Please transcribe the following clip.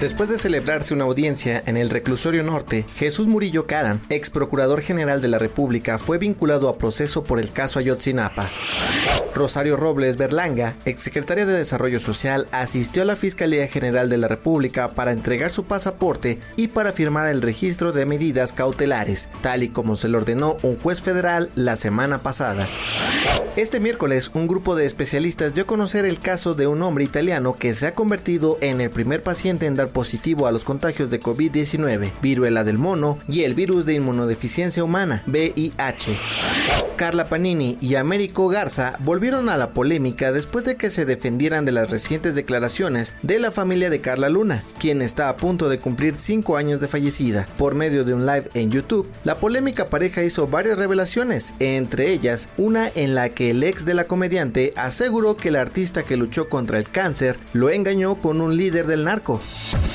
Después de celebrarse una audiencia en el reclusorio norte, Jesús Murillo Cara, ex procurador general de la República, fue vinculado a proceso por el caso Ayotzinapa. Rosario Robles Berlanga, ex secretaria de Desarrollo Social, asistió a la Fiscalía General de la República para entregar su pasaporte y para firmar el registro de medidas cautelares, tal y como se le ordenó un juez federal la semana pasada. Este miércoles, un grupo de especialistas dio a conocer el caso de un hombre italiano que se ha convertido en el primer paciente en positivo a los contagios de COVID-19, viruela del mono y el virus de inmunodeficiencia humana, VIH. Carla Panini y Américo Garza volvieron a la polémica después de que se defendieran de las recientes declaraciones de la familia de Carla Luna, quien está a punto de cumplir 5 años de fallecida. Por medio de un live en YouTube, la polémica pareja hizo varias revelaciones, entre ellas una en la que el ex de la comediante aseguró que el artista que luchó contra el cáncer lo engañó con un líder del narco.